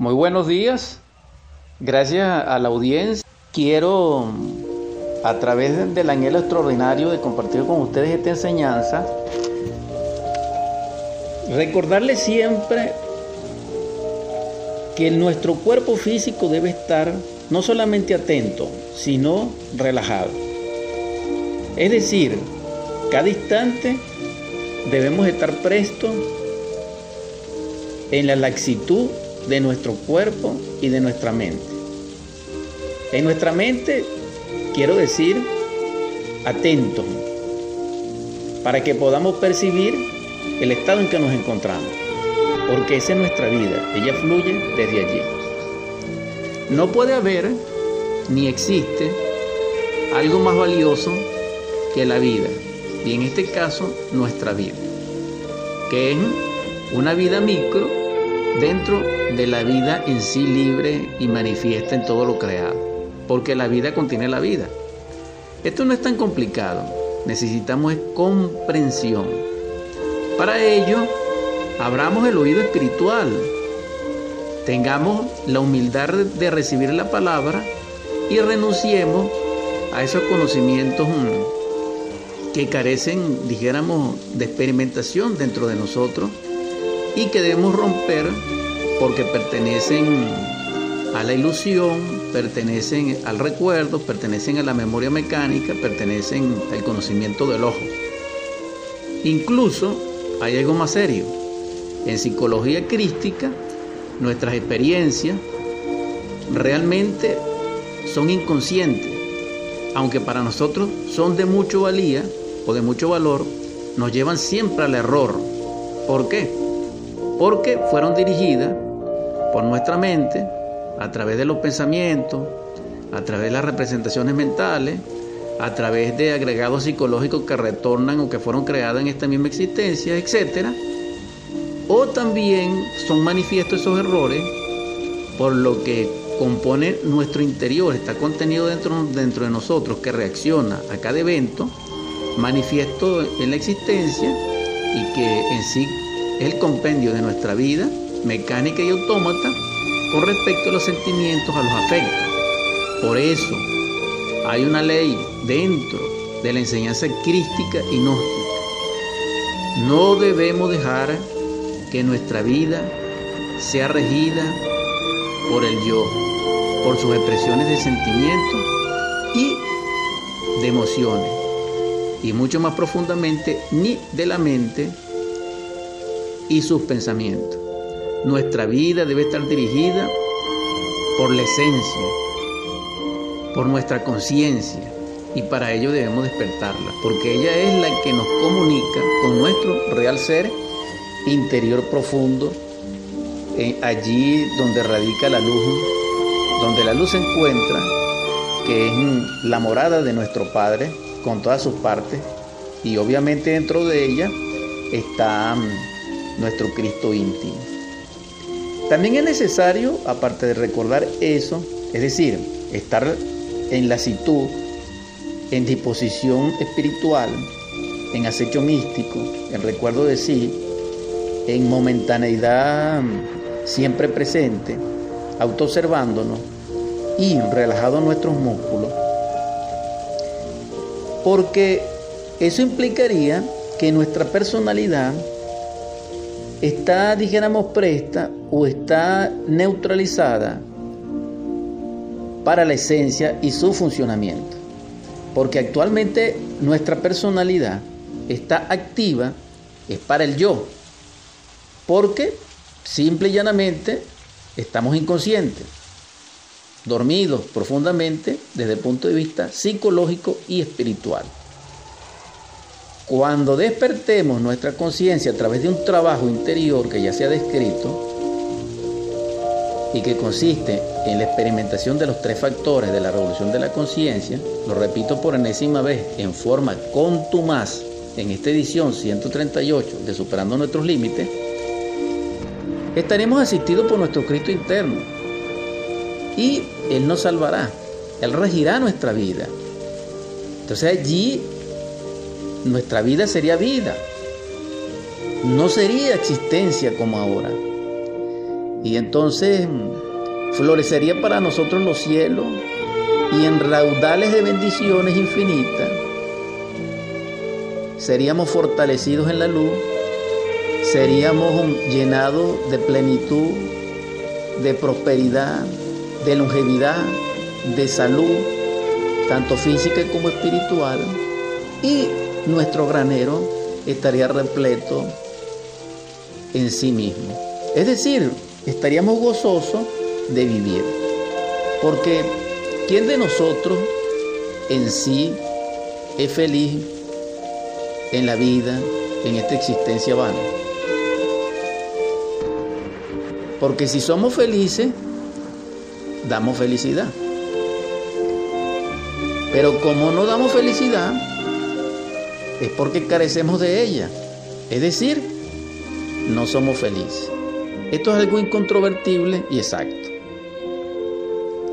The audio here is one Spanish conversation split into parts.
Muy buenos días. Gracias a la audiencia. Quiero, a través del anhelo extraordinario de compartir con ustedes esta enseñanza, recordarles siempre que nuestro cuerpo físico debe estar no solamente atento, sino relajado. Es decir, cada instante debemos estar prestos en la laxitud de nuestro cuerpo y de nuestra mente. En nuestra mente, quiero decir, atento, para que podamos percibir el estado en que nos encontramos, porque esa es nuestra vida, ella fluye desde allí. No puede haber ni existe algo más valioso que la vida, y en este caso nuestra vida, que es una vida micro dentro de la vida en sí libre y manifiesta en todo lo creado, porque la vida contiene la vida. Esto no es tan complicado, necesitamos comprensión. Para ello, abramos el oído espiritual, tengamos la humildad de recibir la palabra y renunciemos a esos conocimientos mm, que carecen, dijéramos, de experimentación dentro de nosotros y que debemos romper porque pertenecen a la ilusión, pertenecen al recuerdo, pertenecen a la memoria mecánica, pertenecen al conocimiento del ojo. Incluso hay algo más serio. En psicología crística, nuestras experiencias realmente son inconscientes, aunque para nosotros son de mucho valía o de mucho valor, nos llevan siempre al error. ¿Por qué? Porque fueron dirigidas por nuestra mente a través de los pensamientos, a través de las representaciones mentales, a través de agregados psicológicos que retornan o que fueron creados en esta misma existencia, etc. O también son manifiestos esos errores por lo que compone nuestro interior, está contenido dentro, dentro de nosotros que reacciona a cada evento manifiesto en la existencia y que en sí el compendio de nuestra vida mecánica y autómata con respecto a los sentimientos, a los afectos. Por eso hay una ley dentro de la enseñanza crística y gnóstica. No debemos dejar que nuestra vida sea regida por el yo, por sus expresiones de sentimientos y de emociones, y mucho más profundamente, ni de la mente, y sus pensamientos. Nuestra vida debe estar dirigida por la esencia, por nuestra conciencia, y para ello debemos despertarla, porque ella es la que nos comunica con nuestro real ser interior profundo, eh, allí donde radica la luz, donde la luz se encuentra, que es la morada de nuestro Padre, con todas sus partes, y obviamente dentro de ella está nuestro Cristo íntimo. También es necesario, aparte de recordar eso, es decir, estar en lasitud, en disposición espiritual, en acecho místico, en recuerdo de sí, en momentaneidad siempre presente, autoobservándonos y relajado nuestros músculos, porque eso implicaría que nuestra personalidad está, dijéramos, presta o está neutralizada para la esencia y su funcionamiento. Porque actualmente nuestra personalidad está activa, es para el yo. Porque simple y llanamente estamos inconscientes, dormidos profundamente desde el punto de vista psicológico y espiritual. Cuando despertemos nuestra conciencia a través de un trabajo interior que ya se ha descrito y que consiste en la experimentación de los tres factores de la revolución de la conciencia, lo repito por enésima vez, en forma contumaz, en esta edición 138 de Superando nuestros Límites, estaremos asistidos por nuestro Cristo interno y Él nos salvará, Él regirá nuestra vida. Entonces allí nuestra vida sería vida. No sería existencia como ahora. Y entonces florecería para nosotros los cielos y en raudales de bendiciones infinitas seríamos fortalecidos en la luz, seríamos llenados de plenitud, de prosperidad, de longevidad, de salud, tanto física como espiritual, y nuestro granero estaría repleto en sí mismo. Es decir, estaríamos gozosos de vivir. Porque ¿quién de nosotros en sí es feliz en la vida, en esta existencia vana? Porque si somos felices, damos felicidad. Pero como no damos felicidad, es porque carecemos de ella. Es decir, no somos felices. Esto es algo incontrovertible y exacto.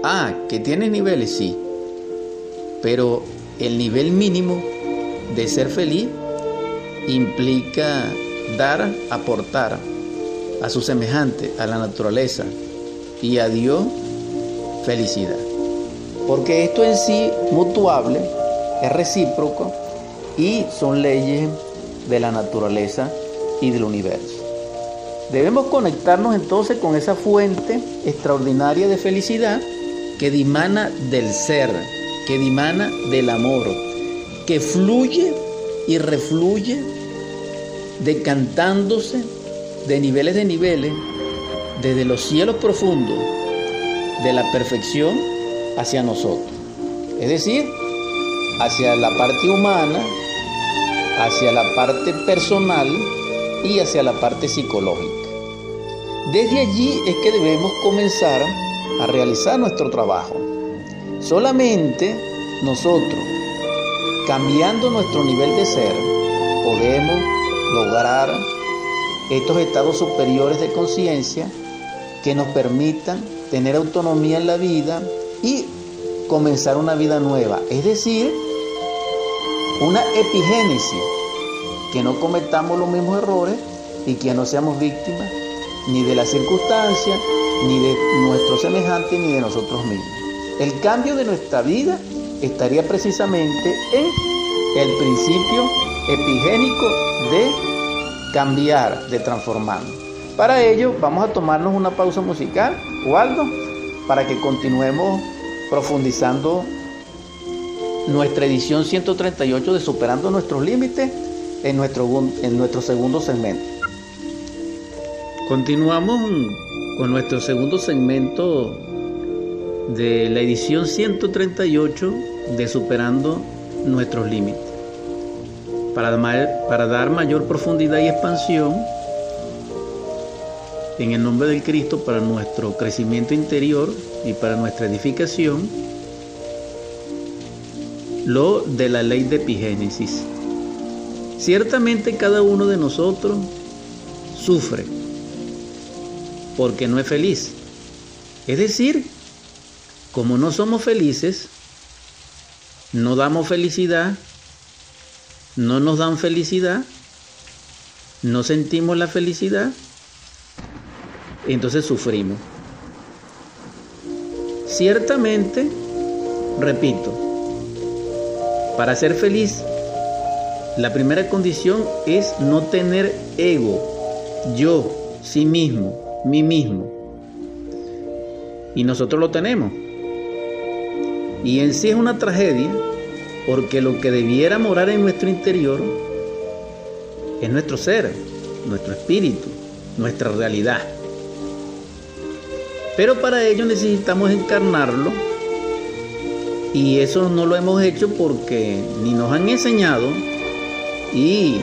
Ah, que tiene niveles, sí. Pero el nivel mínimo de ser feliz implica dar, aportar a su semejante, a la naturaleza y a Dios felicidad. Porque esto en sí mutuable, es recíproco y son leyes de la naturaleza y del universo. Debemos conectarnos entonces con esa fuente extraordinaria de felicidad que dimana del ser, que dimana del amor, que fluye y refluye decantándose de niveles de niveles, desde los cielos profundos de la perfección hacia nosotros. Es decir, hacia la parte humana, hacia la parte personal y hacia la parte psicológica. Desde allí es que debemos comenzar a realizar nuestro trabajo. Solamente nosotros, cambiando nuestro nivel de ser, podemos lograr estos estados superiores de conciencia que nos permitan tener autonomía en la vida y comenzar una vida nueva. Es decir, una epigénesis que no cometamos los mismos errores y que no seamos víctimas ni de las circunstancias, ni de nuestros semejantes, ni de nosotros mismos. El cambio de nuestra vida estaría precisamente en el principio epigénico de cambiar, de transformar. Para ello vamos a tomarnos una pausa musical, o algo, para que continuemos profundizando nuestra edición 138 de Superando nuestros Límites en nuestro, en nuestro segundo segmento. Continuamos con nuestro segundo segmento de la edición 138 de Superando nuestros Límites. Para, dar mayor profundidad y expansión, en el nombre del Cristo, para nuestro crecimiento interior y para nuestra edificación, lo de la ley de epigénesis. Ciertamente cada uno de nosotros sufre porque no es feliz. Es decir, como no somos felices, no damos felicidad, no nos dan felicidad, no sentimos la felicidad, entonces sufrimos. Ciertamente, repito, para ser feliz la primera condición es no tener ego, yo, sí mismo, mí mismo. Y nosotros lo tenemos. Y en sí es una tragedia porque lo que debiera morar en nuestro interior es nuestro ser, nuestro espíritu, nuestra realidad. Pero para ello necesitamos encarnarlo y eso no lo hemos hecho porque ni nos han enseñado y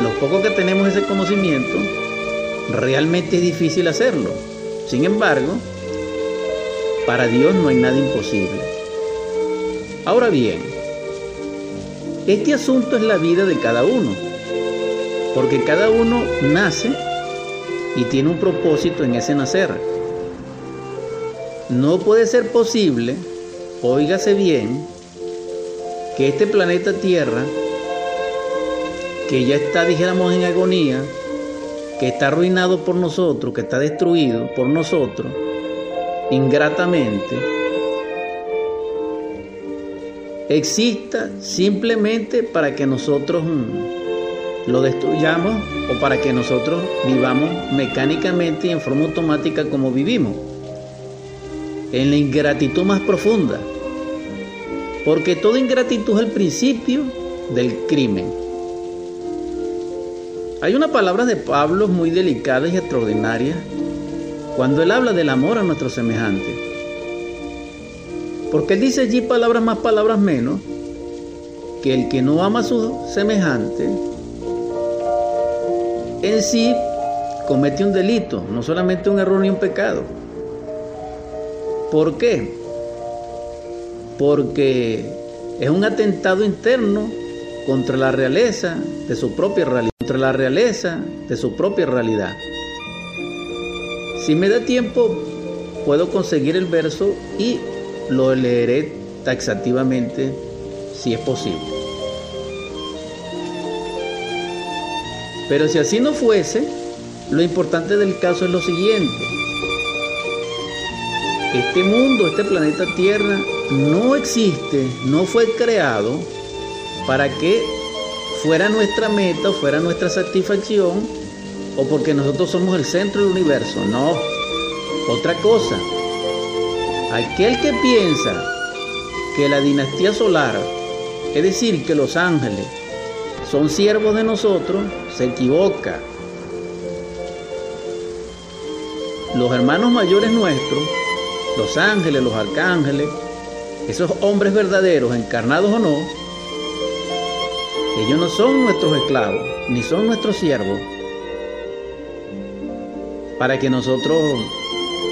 los pocos que tenemos ese conocimiento, realmente es difícil hacerlo. Sin embargo, para Dios no hay nada imposible. Ahora bien, este asunto es la vida de cada uno, porque cada uno nace y tiene un propósito en ese nacer. No puede ser posible, óigase bien, que este planeta Tierra que ya está, dijéramos, en agonía, que está arruinado por nosotros, que está destruido por nosotros, ingratamente, exista simplemente para que nosotros mm, lo destruyamos o para que nosotros vivamos mecánicamente y en forma automática como vivimos, en la ingratitud más profunda, porque toda ingratitud es el principio del crimen. Hay una palabra de Pablo muy delicada y extraordinaria cuando él habla del amor a nuestro semejante. Porque él dice allí palabras más, palabras menos, que el que no ama a su semejante en sí comete un delito, no solamente un error ni un pecado. ¿Por qué? Porque es un atentado interno contra la realeza de su propia realidad, contra la realeza de su propia realidad. Si me da tiempo, puedo conseguir el verso y lo leeré taxativamente si es posible. Pero si así no fuese, lo importante del caso es lo siguiente. Este mundo, este planeta Tierra, no existe, no fue creado para que fuera nuestra meta fuera nuestra satisfacción o porque nosotros somos el centro del universo. No, otra cosa. Aquel que piensa que la dinastía solar, es decir, que los ángeles son siervos de nosotros, se equivoca. Los hermanos mayores nuestros, los ángeles, los arcángeles, esos hombres verdaderos, encarnados o no, ellos no son nuestros esclavos, ni son nuestros siervos, para que nosotros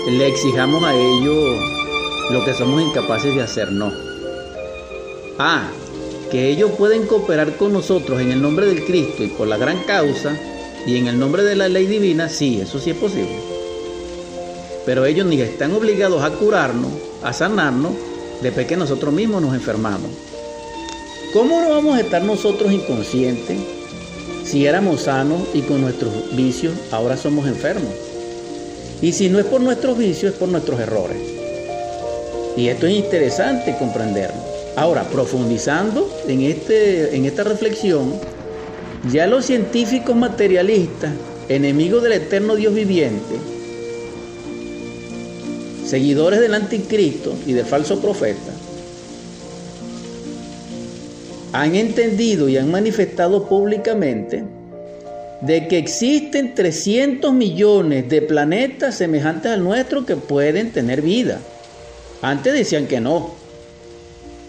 le exijamos a ellos lo que somos incapaces de hacer, no. Ah, que ellos pueden cooperar con nosotros en el nombre del Cristo y por la gran causa y en el nombre de la ley divina, sí, eso sí es posible. Pero ellos ni están obligados a curarnos, a sanarnos, después que nosotros mismos nos enfermamos. ¿Cómo no vamos a estar nosotros inconscientes si éramos sanos y con nuestros vicios ahora somos enfermos? Y si no es por nuestros vicios, es por nuestros errores. Y esto es interesante comprenderlo. Ahora, profundizando en, este, en esta reflexión, ya los científicos materialistas, enemigos del eterno Dios viviente, seguidores del anticristo y del falso profeta, han entendido y han manifestado públicamente de que existen 300 millones de planetas semejantes al nuestro que pueden tener vida. Antes decían que no,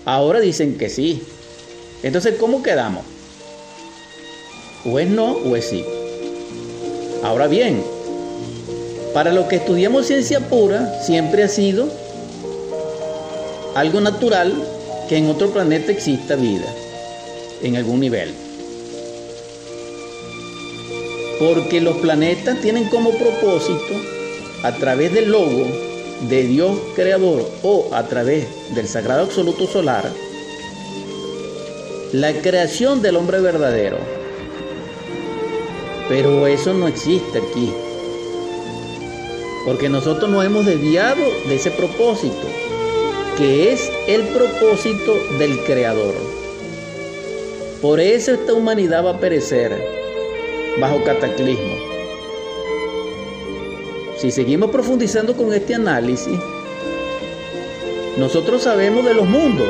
ahora dicen que sí. Entonces, ¿cómo quedamos? O es no o es sí. Ahora bien, para los que estudiamos ciencia pura, siempre ha sido algo natural que en otro planeta exista vida en algún nivel. Porque los planetas tienen como propósito, a través del logo de Dios creador o a través del sagrado absoluto solar, la creación del hombre verdadero. Pero eso no existe aquí. Porque nosotros nos hemos desviado de ese propósito, que es el propósito del creador. Por eso esta humanidad va a perecer bajo cataclismo. Si seguimos profundizando con este análisis, nosotros sabemos de los mundos.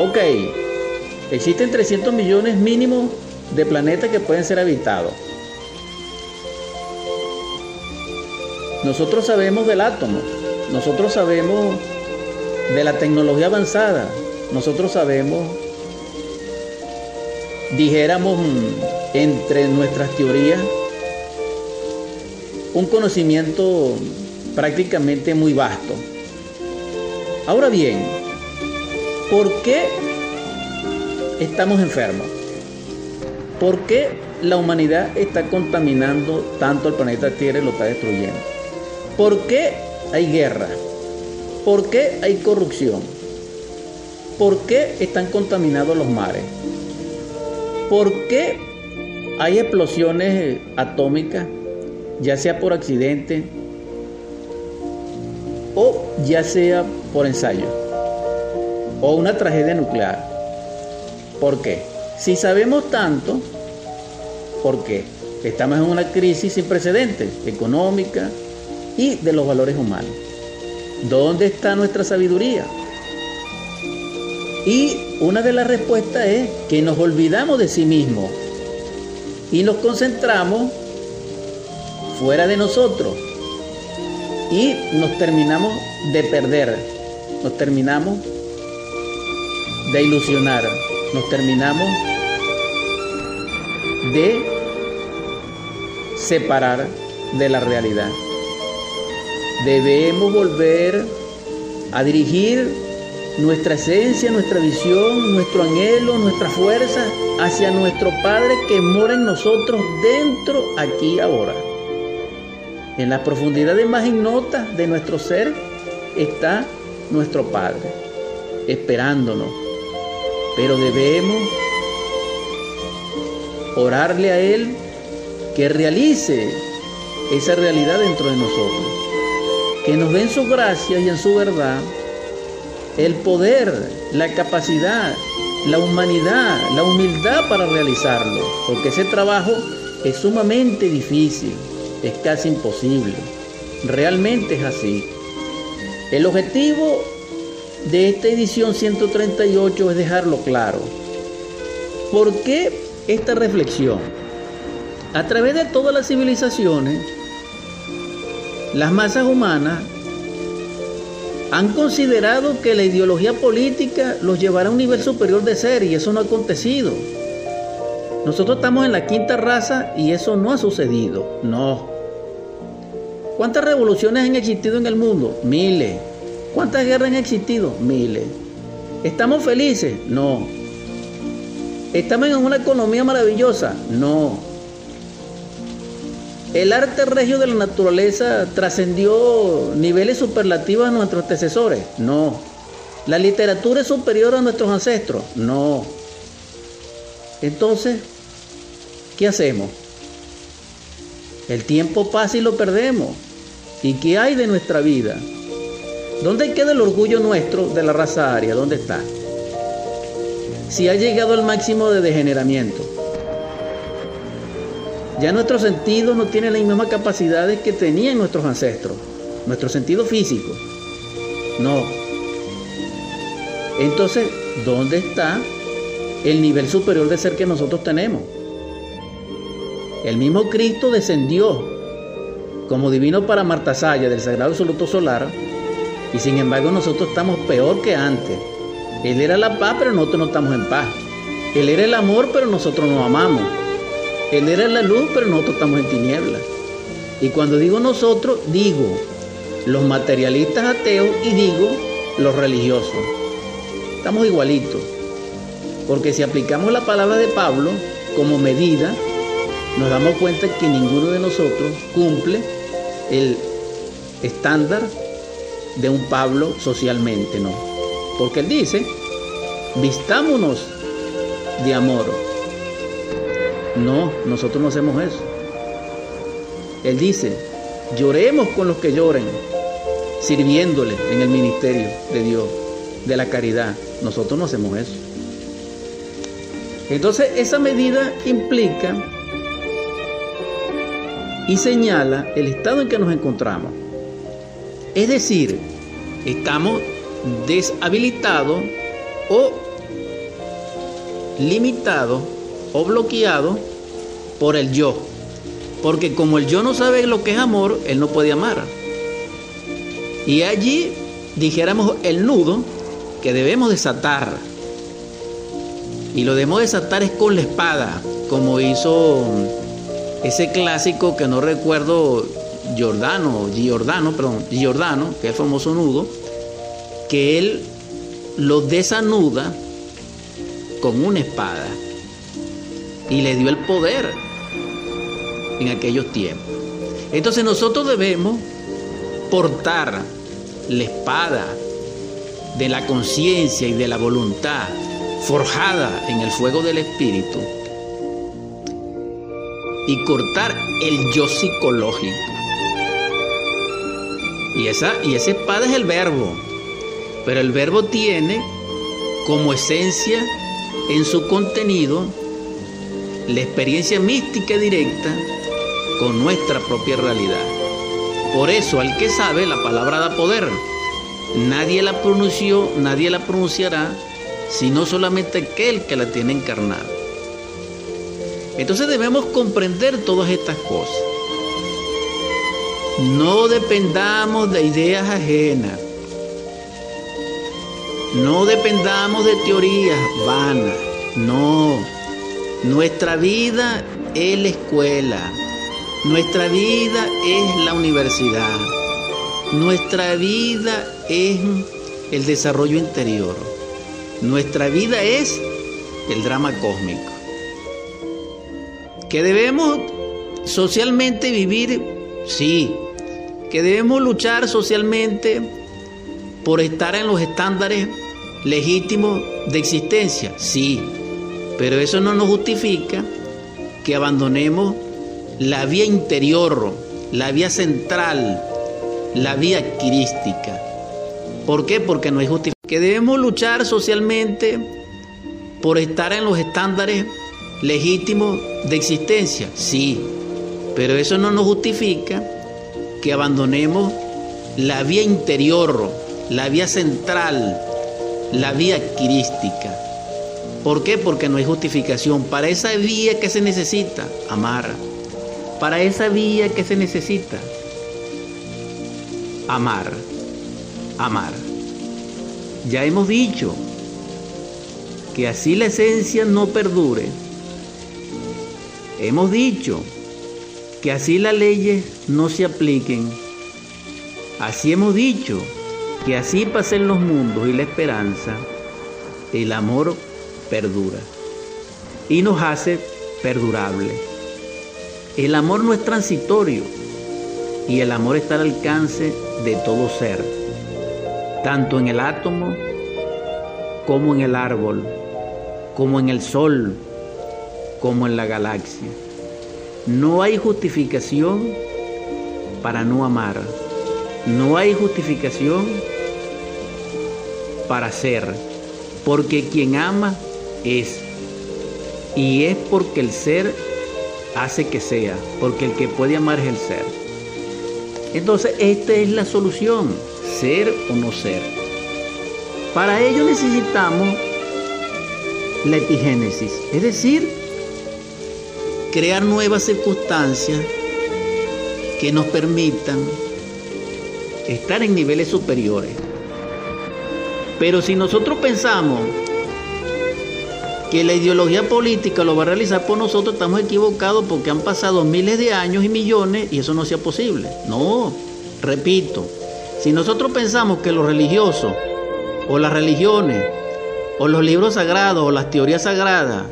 Ok, existen 300 millones mínimos de planetas que pueden ser habitados. Nosotros sabemos del átomo, nosotros sabemos de la tecnología avanzada, nosotros sabemos dijéramos entre nuestras teorías, un conocimiento prácticamente muy vasto. Ahora bien, ¿por qué estamos enfermos? ¿Por qué la humanidad está contaminando tanto el planeta Tierra y lo está destruyendo? ¿Por qué hay guerra? ¿Por qué hay corrupción? ¿Por qué están contaminados los mares? ¿Por qué hay explosiones atómicas ya sea por accidente o ya sea por ensayo o una tragedia nuclear. ¿Por qué? Si sabemos tanto, ¿por qué? Estamos en una crisis sin precedentes, económica y de los valores humanos. ¿Dónde está nuestra sabiduría? Y una de las respuestas es que nos olvidamos de sí mismos y nos concentramos fuera de nosotros y nos terminamos de perder, nos terminamos de ilusionar, nos terminamos de separar de la realidad. Debemos volver a dirigir nuestra esencia, nuestra visión, nuestro anhelo, nuestra fuerza hacia nuestro Padre que mora en nosotros dentro, aquí, ahora. En las profundidades más ignotas de nuestro ser está nuestro Padre, esperándonos. Pero debemos orarle a Él que realice esa realidad dentro de nosotros. Que nos dé en su gracia y en su verdad el poder, la capacidad, la humanidad, la humildad para realizarlo, porque ese trabajo es sumamente difícil, es casi imposible, realmente es así. El objetivo de esta edición 138 es dejarlo claro. ¿Por qué esta reflexión? A través de todas las civilizaciones, las masas humanas han considerado que la ideología política los llevará a un nivel superior de ser y eso no ha acontecido. Nosotros estamos en la quinta raza y eso no ha sucedido. No. ¿Cuántas revoluciones han existido en el mundo? Miles. ¿Cuántas guerras han existido? Miles. ¿Estamos felices? No. ¿Estamos en una economía maravillosa? No. El arte regio de la naturaleza trascendió niveles superlativos a nuestros antecesores. No. La literatura es superior a nuestros ancestros. No. Entonces, ¿qué hacemos? El tiempo pasa y lo perdemos. ¿Y qué hay de nuestra vida? ¿Dónde queda el orgullo nuestro de la raza aria? ¿Dónde está? Si ha llegado al máximo de degeneramiento. Ya nuestro sentido no tiene las mismas capacidades que tenían nuestros ancestros, nuestro sentido físico. No. Entonces, ¿dónde está el nivel superior de ser que nosotros tenemos? El mismo Cristo descendió como divino para Martasaya del Sagrado Absoluto Solar y sin embargo nosotros estamos peor que antes. Él era la paz, pero nosotros no estamos en paz. Él era el amor, pero nosotros no amamos. Él era la luz, pero nosotros estamos en tinieblas. Y cuando digo nosotros, digo los materialistas ateos y digo los religiosos. Estamos igualitos. Porque si aplicamos la palabra de Pablo como medida, nos damos cuenta que ninguno de nosotros cumple el estándar de un Pablo socialmente, ¿no? Porque él dice, vistámonos de amor, no, nosotros no hacemos eso. Él dice, lloremos con los que lloren, sirviéndole en el ministerio de Dios, de la caridad. Nosotros no hacemos eso. Entonces esa medida implica y señala el estado en que nos encontramos. Es decir, estamos deshabilitados o limitados o bloqueado por el yo. Porque como el yo no sabe lo que es amor, él no puede amar. Y allí dijéramos el nudo que debemos desatar. Y lo debemos desatar es con la espada, como hizo ese clásico que no recuerdo, Giordano, Giordano, perdón, Giordano, que es el famoso nudo, que él lo desanuda con una espada y le dio el poder en aquellos tiempos. Entonces nosotros debemos portar la espada de la conciencia y de la voluntad forjada en el fuego del Espíritu y cortar el yo psicológico. Y esa, y esa espada es el verbo. Pero el verbo tiene como esencia en su contenido la experiencia mística directa con nuestra propia realidad. Por eso al que sabe la palabra da poder. Nadie la pronunció, nadie la pronunciará, sino solamente aquel que la tiene encarnada. Entonces debemos comprender todas estas cosas. No dependamos de ideas ajenas. No dependamos de teorías vanas. No. Nuestra vida es la escuela. Nuestra vida es la universidad. Nuestra vida es el desarrollo interior. Nuestra vida es el drama cósmico. Que debemos socialmente vivir, sí. Que debemos luchar socialmente por estar en los estándares legítimos de existencia, sí. Pero eso no nos justifica que abandonemos la vía interior, la vía central, la vía crística. ¿Por qué? Porque no hay justificación. Que debemos luchar socialmente por estar en los estándares legítimos de existencia, sí. Pero eso no nos justifica que abandonemos la vía interior, la vía central, la vía crística. ¿Por qué? Porque no hay justificación. Para esa vía que se necesita, amar. Para esa vía que se necesita, amar. Amar. Ya hemos dicho que así la esencia no perdure. Hemos dicho que así las leyes no se apliquen. Así hemos dicho que así pasen los mundos y la esperanza, el amor perdura y nos hace perdurable. El amor no es transitorio y el amor está al alcance de todo ser, tanto en el átomo como en el árbol, como en el sol, como en la galaxia. No hay justificación para no amar. No hay justificación para ser, porque quien ama es, y es porque el ser hace que sea, porque el que puede amar es el ser. Entonces, esta es la solución, ser o no ser. Para ello necesitamos la epigénesis, es decir, crear nuevas circunstancias que nos permitan estar en niveles superiores. Pero si nosotros pensamos que la ideología política lo va a realizar por nosotros, estamos equivocados porque han pasado miles de años y millones y eso no sea posible. No, repito, si nosotros pensamos que los religiosos o las religiones o los libros sagrados o las teorías sagradas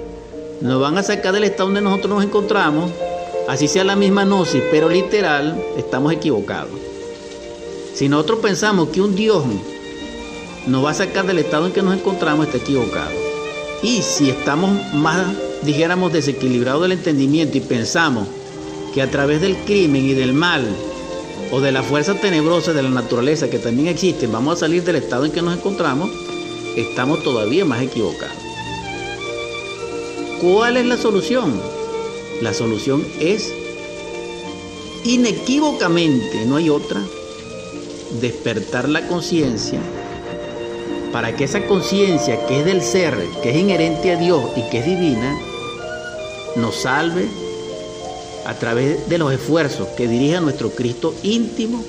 nos van a sacar del estado donde nosotros nos encontramos, así sea la misma gnosis, pero literal, estamos equivocados. Si nosotros pensamos que un Dios nos va a sacar del estado en que nos encontramos, está equivocado. Y si estamos más, dijéramos, desequilibrados del entendimiento y pensamos que a través del crimen y del mal o de la fuerza tenebrosa de la naturaleza que también existen, vamos a salir del estado en que nos encontramos, estamos todavía más equivocados. ¿Cuál es la solución? La solución es inequívocamente, no hay otra, despertar la conciencia para que esa conciencia que es del ser, que es inherente a Dios y que es divina, nos salve a través de los esfuerzos que dirige a nuestro Cristo íntimo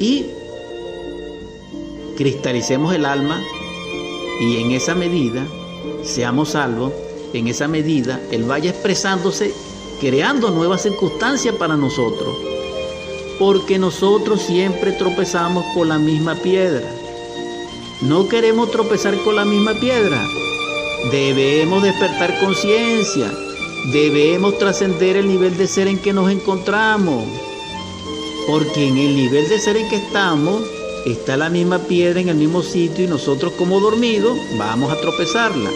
y cristalicemos el alma y en esa medida seamos salvos, en esa medida Él vaya expresándose, creando nuevas circunstancias para nosotros porque nosotros siempre tropezamos con la misma piedra. No queremos tropezar con la misma piedra. Debemos despertar conciencia. Debemos trascender el nivel de ser en que nos encontramos. Porque en el nivel de ser en que estamos está la misma piedra en el mismo sitio y nosotros como dormidos vamos a tropezarla.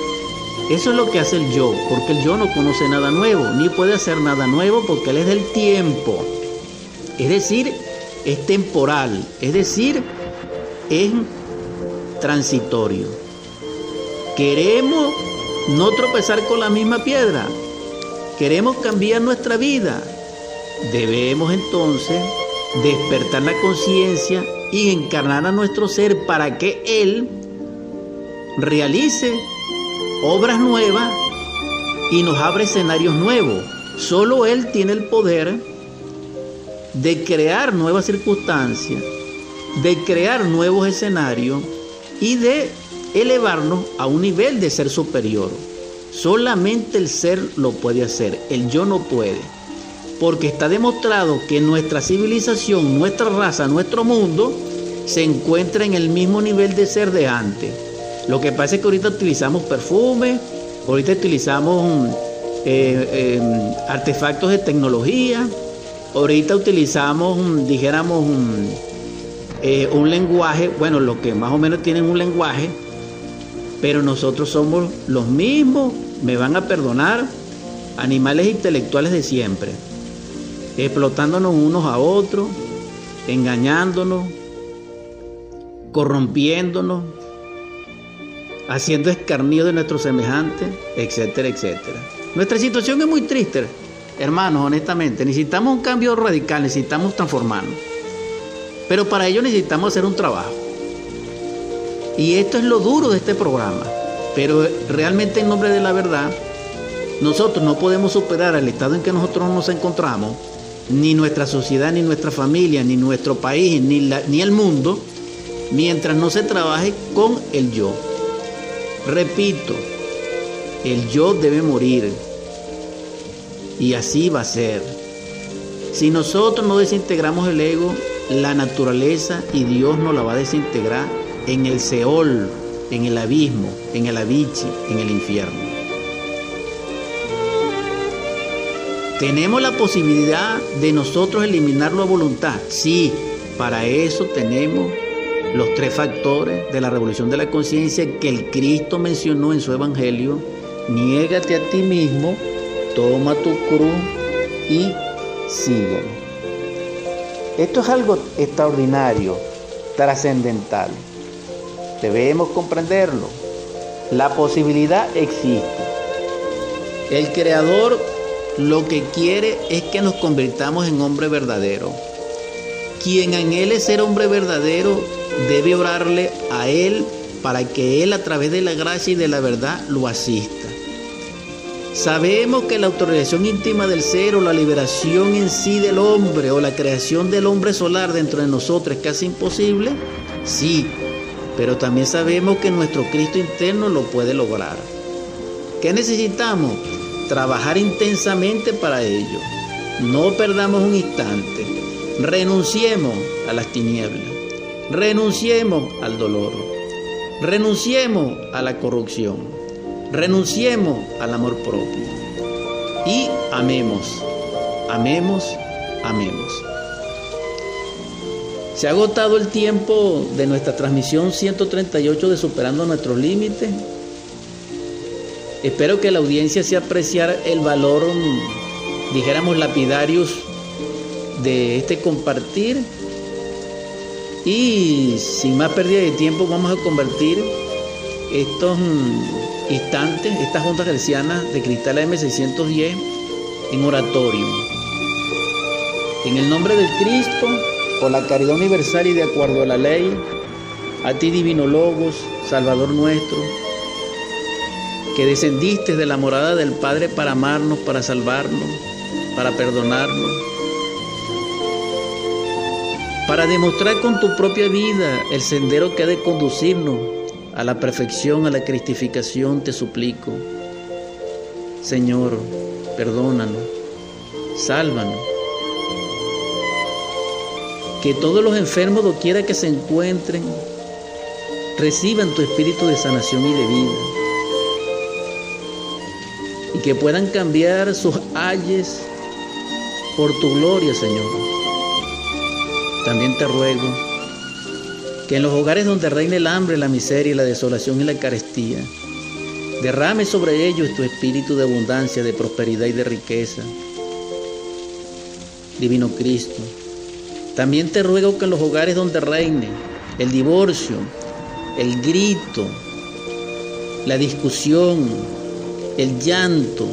Eso es lo que hace el yo, porque el yo no conoce nada nuevo, ni puede hacer nada nuevo porque él es del tiempo. Es decir, es temporal, es decir, es transitorio. Queremos no tropezar con la misma piedra, queremos cambiar nuestra vida. Debemos entonces despertar la conciencia y encarnar a nuestro ser para que Él realice obras nuevas y nos abre escenarios nuevos. Solo Él tiene el poder de crear nuevas circunstancias, de crear nuevos escenarios y de elevarnos a un nivel de ser superior. Solamente el ser lo puede hacer, el yo no puede. Porque está demostrado que nuestra civilización, nuestra raza, nuestro mundo se encuentra en el mismo nivel de ser de antes. Lo que pasa es que ahorita utilizamos perfume, ahorita utilizamos eh, eh, artefactos de tecnología, ahorita utilizamos, dijéramos, eh, un lenguaje, bueno, lo que más o menos tienen un lenguaje, pero nosotros somos los mismos, me van a perdonar, animales intelectuales de siempre, explotándonos unos a otros, engañándonos, corrompiéndonos, haciendo escarnio de nuestros semejantes, etcétera, etcétera. Nuestra situación es muy triste, hermanos, honestamente. Necesitamos un cambio radical, necesitamos transformarnos. Pero para ello necesitamos hacer un trabajo. Y esto es lo duro de este programa. Pero realmente en nombre de la verdad, nosotros no podemos superar el estado en que nosotros nos encontramos, ni nuestra sociedad, ni nuestra familia, ni nuestro país, ni, ni el mundo, mientras no se trabaje con el yo. Repito, el yo debe morir. Y así va a ser. Si nosotros no desintegramos el ego, la naturaleza y Dios nos la va a desintegrar en el Seol, en el abismo, en el Abichi, en el infierno. ¿Tenemos la posibilidad de nosotros eliminarlo a voluntad? Sí, para eso tenemos los tres factores de la revolución de la conciencia que el Cristo mencionó en su Evangelio. Niégate a ti mismo, toma tu cruz y sígueme. Esto es algo extraordinario, trascendental. Debemos comprenderlo. La posibilidad existe. El Creador lo que quiere es que nos convirtamos en hombre verdadero. Quien anhele ser hombre verdadero debe orarle a Él para que Él a través de la gracia y de la verdad lo asista. Sabemos que la autorización íntima del ser o la liberación en sí del hombre o la creación del hombre solar dentro de nosotros es casi imposible. Sí, pero también sabemos que nuestro Cristo interno lo puede lograr. ¿Qué necesitamos? Trabajar intensamente para ello. No perdamos un instante. Renunciemos a las tinieblas. Renunciemos al dolor. Renunciemos a la corrupción. Renunciemos al amor propio. Y amemos. Amemos. Amemos. Se ha agotado el tiempo de nuestra transmisión 138 de Superando nuestros límites. Espero que la audiencia se apreciar el valor, dijéramos, lapidarios de este compartir y sin más pérdida de tiempo vamos a convertir estos instantes, estas juntas gercianas de Cristal M610 en oratorio. En el nombre del Cristo, por la caridad universal y de acuerdo a la ley, a ti divino Logos, Salvador nuestro, que descendiste de la morada del Padre para amarnos, para salvarnos, para perdonarnos para demostrar con tu propia vida el sendero que ha de conducirnos a la perfección, a la cristificación, te suplico. Señor, perdónanos, sálvanos. Que todos los enfermos, doquiera que se encuentren, reciban tu espíritu de sanación y de vida. Y que puedan cambiar sus ayes por tu gloria, Señor. También te ruego que en los hogares donde reina el hambre, la miseria, la desolación y la carestía, Derrame sobre ellos tu espíritu de abundancia, de prosperidad y de riqueza. Divino Cristo, también te ruego que en los hogares donde reine el divorcio, el grito, la discusión, el llanto,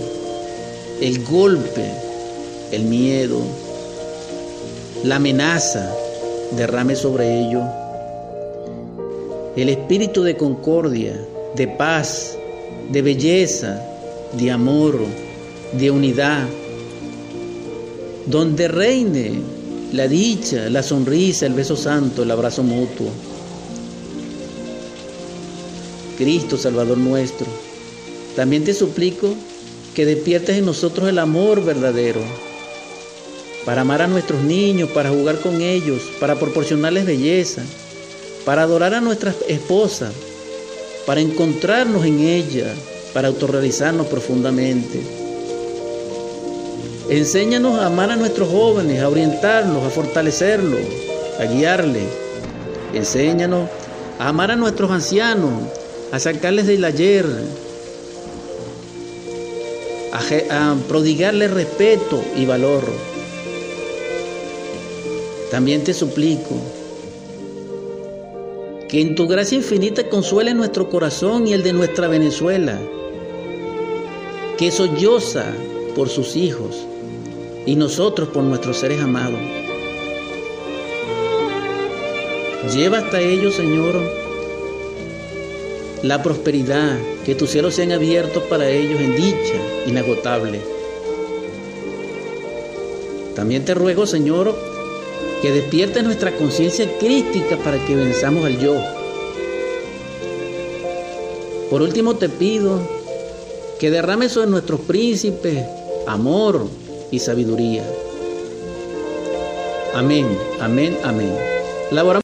el golpe, el miedo, la amenaza, derrame sobre ellos el espíritu de concordia, de paz, de belleza, de amor, de unidad, donde reine la dicha, la sonrisa, el beso santo, el abrazo mutuo. Cristo, Salvador nuestro, también te suplico que despiertes en nosotros el amor verdadero, para amar a nuestros niños, para jugar con ellos, para proporcionarles belleza, para adorar a nuestra esposa, para encontrarnos en ella, para autorrealizarnos profundamente. Enséñanos a amar a nuestros jóvenes, a orientarlos, a fortalecerlos, a guiarles. Enséñanos a amar a nuestros ancianos, a sacarles del ayer, a, a prodigarles respeto y valor. También te suplico que en tu gracia infinita consuele nuestro corazón y el de nuestra Venezuela, que solloza por sus hijos y nosotros por nuestros seres amados. Lleva hasta ellos, Señor, la prosperidad, que tus cielos sean abiertos para ellos en dicha inagotable. También te ruego, Señor, que despierte nuestra conciencia crítica para que venzamos al yo. Por último te pido que derrame sobre nuestros príncipes amor y sabiduría. Amén, amén, amén.